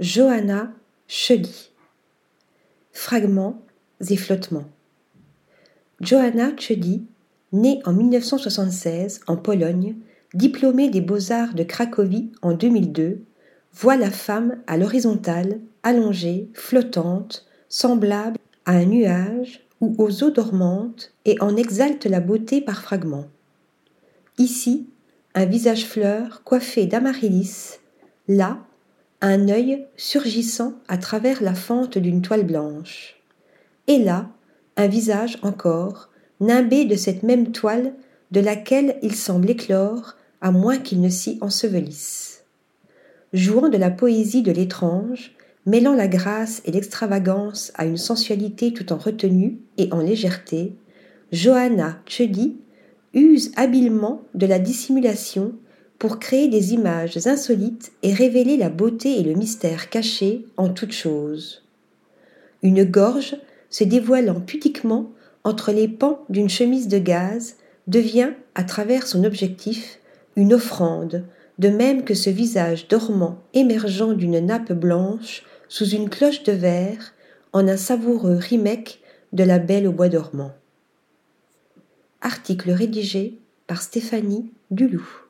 Johanna Cheli. Fragments et flottements. Johanna Cheli, née en 1976 en Pologne, diplômée des Beaux-Arts de Cracovie en 2002, voit la femme à l'horizontale, allongée, flottante, semblable à un nuage ou aux eaux dormantes et en exalte la beauté par fragments. Ici, un visage fleur coiffé d'amaryllis, là, un œil surgissant à travers la fente d'une toile blanche. Et là, un visage encore, nimbé de cette même toile de laquelle il semble éclore, à moins qu'il ne s'y ensevelisse. Jouant de la poésie de l'étrange, mêlant la grâce et l'extravagance à une sensualité tout en retenue et en légèreté, Johanna Cheli use habilement de la dissimulation pour créer des images insolites et révéler la beauté et le mystère cachés en toute chose. Une gorge se dévoilant pudiquement entre les pans d'une chemise de gaz devient, à travers son objectif, une offrande, de même que ce visage dormant émergeant d'une nappe blanche sous une cloche de verre en un savoureux remake de La Belle au bois dormant. Article rédigé par Stéphanie Dulou.